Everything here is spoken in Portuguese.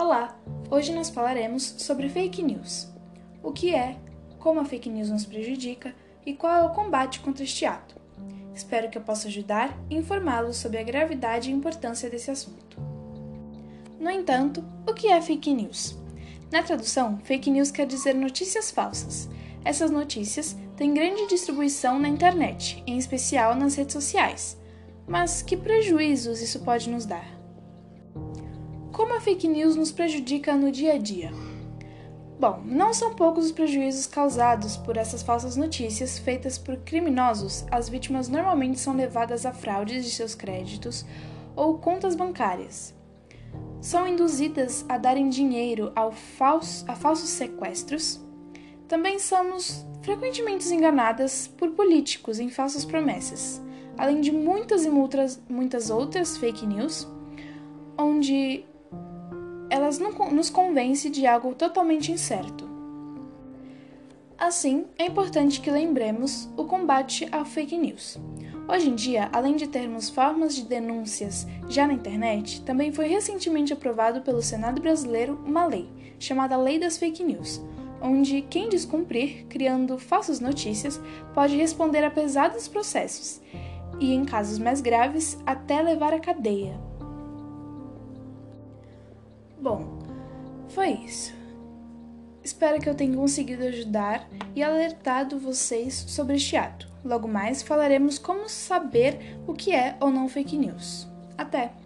Olá! Hoje nós falaremos sobre fake news. O que é, como a fake news nos prejudica e qual é o combate contra este ato. Espero que eu possa ajudar e informá-los sobre a gravidade e importância desse assunto. No entanto, o que é fake news? Na tradução, fake news quer dizer notícias falsas. Essas notícias têm grande distribuição na internet, em especial nas redes sociais. Mas que prejuízos isso pode nos dar? Como a fake news nos prejudica no dia a dia? Bom, não são poucos os prejuízos causados por essas falsas notícias feitas por criminosos. As vítimas normalmente são levadas a fraudes de seus créditos ou contas bancárias. São induzidas a darem dinheiro ao falso, a falsos sequestros. Também somos frequentemente enganadas por políticos em falsas promessas, além de muitas e muitas, muitas outras fake news, onde elas nos convencem de algo totalmente incerto. Assim, é importante que lembremos o combate à fake news. Hoje em dia, além de termos formas de denúncias já na internet, também foi recentemente aprovado pelo Senado brasileiro uma lei, chamada Lei das Fake News, onde quem descumprir, criando falsas notícias, pode responder a pesados processos e, em casos mais graves, até levar à cadeia. Bom, foi isso. Espero que eu tenha conseguido ajudar e alertado vocês sobre este ato. Logo mais falaremos como saber o que é ou não fake news. Até!